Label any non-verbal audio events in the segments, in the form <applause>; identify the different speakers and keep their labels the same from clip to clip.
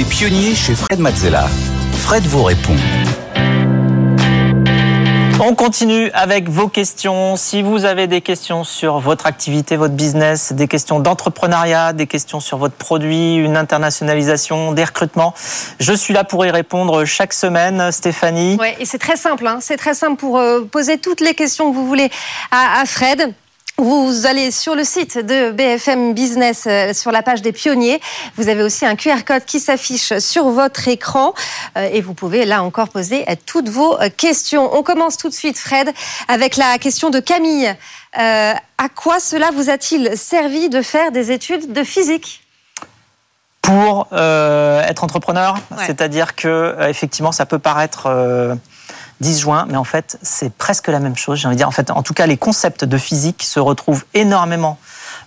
Speaker 1: Les pionniers chez Fred Mazzella. Fred vous répond.
Speaker 2: On continue avec vos questions. Si vous avez des questions sur votre activité, votre business, des questions d'entrepreneuriat, des questions sur votre produit, une internationalisation, des recrutements, je suis là pour y répondre chaque semaine. Stéphanie.
Speaker 3: Ouais, et c'est très simple. Hein. C'est très simple pour euh, poser toutes les questions que vous voulez à, à Fred. Vous allez sur le site de BFM Business, euh, sur la page des pionniers. Vous avez aussi un QR code qui s'affiche sur votre écran euh, et vous pouvez là encore poser euh, toutes vos questions. On commence tout de suite, Fred, avec la question de Camille. Euh, à quoi cela vous a-t-il servi de faire des études de physique?
Speaker 2: Pour euh, être entrepreneur, ouais. c'est-à-dire que effectivement, ça peut paraître 10 juin, mais en fait, c'est presque la même chose. J'ai envie de dire, en fait, en tout cas, les concepts de physique se retrouvent énormément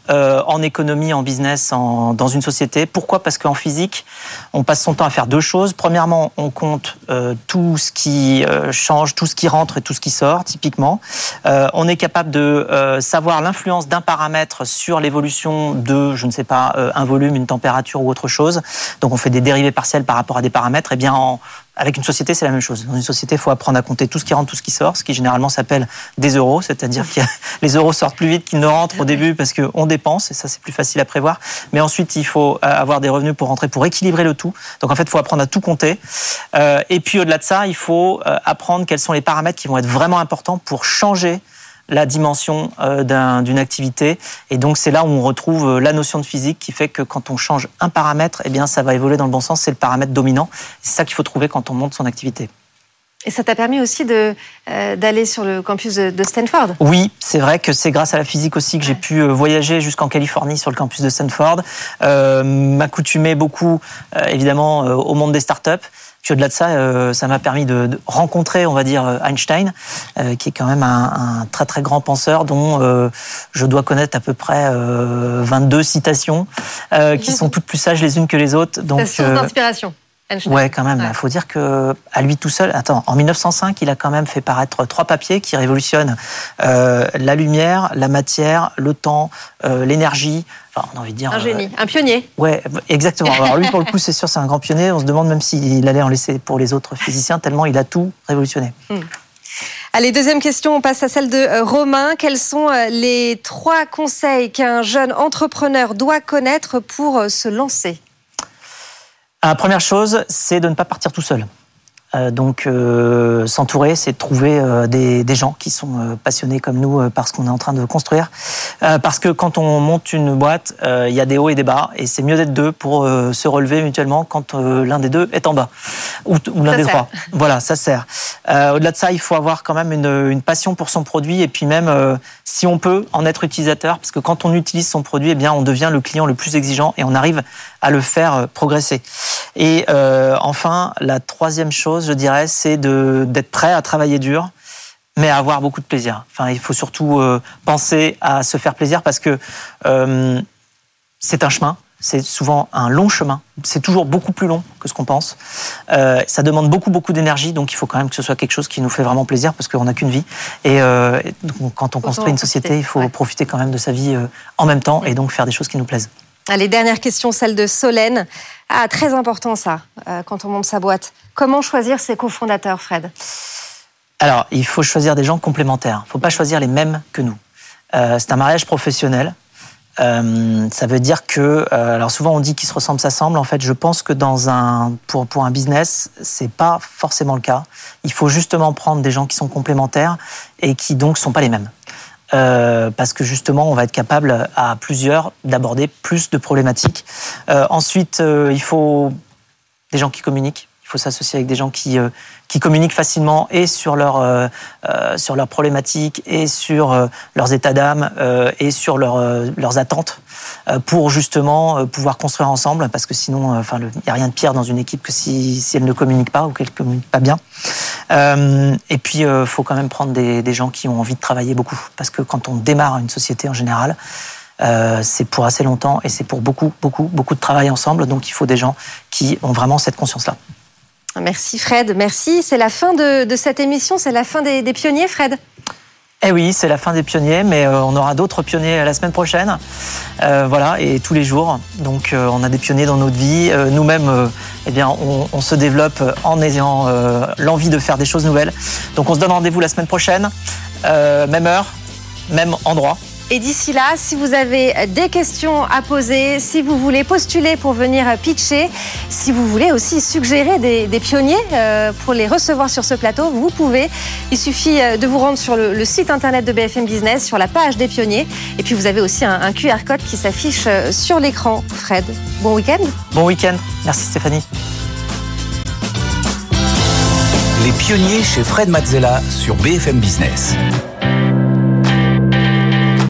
Speaker 2: euh, en économie, en business, en, dans une société. Pourquoi? Parce qu'en physique, on passe son temps à faire deux choses. Premièrement, on compte euh, tout ce qui euh, change, tout ce qui rentre et tout ce qui sort, typiquement. Euh, on est capable de euh, savoir l'influence d'un paramètre sur l'évolution de, je ne sais pas, euh, un volume, une température ou autre chose. Donc on fait des dérivés partiels par rapport à des paramètres. Et eh bien en, avec une société, c'est la même chose. Dans une société, il faut apprendre à compter tout ce qui rentre, tout ce qui sort, ce qui généralement s'appelle des euros, c'est-à-dire que <laughs> les euros sortent plus vite qu'ils ne rentrent au début parce qu'on dépense, et ça c'est plus facile à prévoir. Mais ensuite, il faut avoir des revenus pour rentrer, pour équilibrer le tout. Donc en fait, il faut apprendre à tout compter. Euh, et puis au-delà de ça, il faut apprendre quels sont les paramètres qui vont être vraiment importants pour changer la dimension euh, d'une activité. Et donc, c'est là où on retrouve la notion de physique qui fait que quand on change un paramètre, eh bien, ça va évoluer dans le bon sens. C'est le paramètre dominant. C'est ça qu'il faut trouver quand on monte son activité.
Speaker 3: Et ça t'a permis aussi d'aller euh, sur le campus de, de Stanford?
Speaker 2: Oui, c'est vrai que c'est grâce à la physique aussi que j'ai pu euh, voyager jusqu'en Californie sur le campus de Stanford, euh, m'accoutumer beaucoup évidemment au monde des startups. Puis au-delà de ça, euh, ça m'a permis de, de, rencontrer, on va dire, Einstein, euh, qui est quand même un, un, très très grand penseur dont euh, je dois connaître à peu près 22 citations, qui <laughs> sont toutes plus sages les unes que les autres.
Speaker 3: Donc, source d'inspiration.
Speaker 2: Einstein. Ouais, quand même. Il ouais. faut dire que à lui tout seul. Attends, en 1905, il a quand même fait paraître trois papiers qui révolutionnent euh, la lumière, la matière, le temps, euh, l'énergie. Enfin, on a envie de dire.
Speaker 3: Un génie, euh, un pionnier.
Speaker 2: Ouais, exactement. Alors lui, pour le <laughs> coup, c'est sûr, c'est un grand pionnier. On se demande même s'il allait en laisser pour les autres physiciens, tellement il a tout révolutionné.
Speaker 3: Hmm. Allez, deuxième question, on passe à celle de Romain. Quels sont les trois conseils qu'un jeune entrepreneur doit connaître pour se lancer?
Speaker 2: La première chose, c'est de ne pas partir tout seul. Euh, donc, euh, s'entourer, c'est de trouver euh, des, des, gens qui sont euh, passionnés comme nous euh, par ce qu'on est en train de construire. Euh, parce que quand on monte une boîte, il y a des hauts et des bas, et c'est mieux d'être deux pour se relever mutuellement quand l'un des deux est en bas ou, ou l'un des trois. Voilà, ça sert. Au-delà de ça, il faut avoir quand même une, une, passion pour son produit, et puis même, si on peut, en être utilisateur, parce que quand on utilise son produit, eh bien, on devient le client le plus exigeant et on arrive à le faire progresser. Et enfin, la troisième chose, je dirais, c'est d'être prêt à travailler dur, mais à avoir beaucoup de plaisir. Enfin, il faut surtout euh, penser à se faire plaisir parce que euh, c'est un chemin. C'est souvent un long chemin. C'est toujours beaucoup plus long que ce qu'on pense. Euh, ça demande beaucoup, beaucoup d'énergie. Donc, il faut quand même que ce soit quelque chose qui nous fait vraiment plaisir parce qu'on n'a qu'une vie. Et euh, donc, quand on Autant construit une société, il faut ouais. profiter quand même de sa vie euh, en même temps et donc faire des choses qui nous plaisent.
Speaker 3: Allez, dernière question, celle de Solène. Ah, très important ça, euh, quand on monte sa boîte. Comment choisir ses cofondateurs, Fred?
Speaker 2: Alors, il faut choisir des gens complémentaires. Il ne faut pas choisir les mêmes que nous. Euh, c'est un mariage professionnel. Euh, ça veut dire que, alors souvent on dit qu'ils se ressemblent, s'assemblent. En fait, je pense que dans un, pour, pour un business, c'est pas forcément le cas. Il faut justement prendre des gens qui sont complémentaires et qui donc sont pas les mêmes. Euh, parce que justement, on va être capable à plusieurs d'aborder plus de problématiques. Euh, ensuite, euh, il faut des gens qui communiquent. Faut s'associer avec des gens qui, euh, qui communiquent facilement et sur leurs euh, sur leurs problématiques et sur euh, leurs états d'âme et sur leur, leurs attentes pour justement pouvoir construire ensemble. Parce que sinon, enfin, il n'y a rien de pire dans une équipe que si, si elle ne communique pas ou qu'elle ne communique pas bien. Euh, et puis, il euh, faut quand même prendre des, des, gens qui ont envie de travailler beaucoup. Parce que quand on démarre une société en général, euh, c'est pour assez longtemps et c'est pour beaucoup, beaucoup, beaucoup de travail ensemble. Donc, il faut des gens qui ont vraiment cette conscience-là.
Speaker 3: Merci Fred, merci. C'est la fin de, cette émission, c'est la fin des, pionniers, Fred.
Speaker 2: Eh oui, c'est la fin des pionniers, mais euh, on aura d'autres pionniers la semaine prochaine. Euh, voilà, et tous les jours. Donc, euh, on a des pionniers dans notre vie. Nous-mêmes, eh bien, on, se développe en ayant l'envie de faire des choses nouvelles. Donc, on se donne rendez-vous la semaine prochaine, même heure, même endroit.
Speaker 3: Et d'ici là, si vous avez des questions à poser, si vous voulez postuler pour venir pitcher, si vous voulez aussi suggérer des, pionniers euh, pour les recevoir sur ce plateau, vous pouvez. Il suffit euh, de vous rendre sur le, site internet de BFM Business, sur la page des pionniers. Et puis vous avez aussi un, un QR code qui s'affiche euh, sur l'écran. Fred, bon week-end.
Speaker 2: Bon week-end. Merci Stéphanie.
Speaker 1: Les pionniers chez Fred Mazzella sur BFM Business.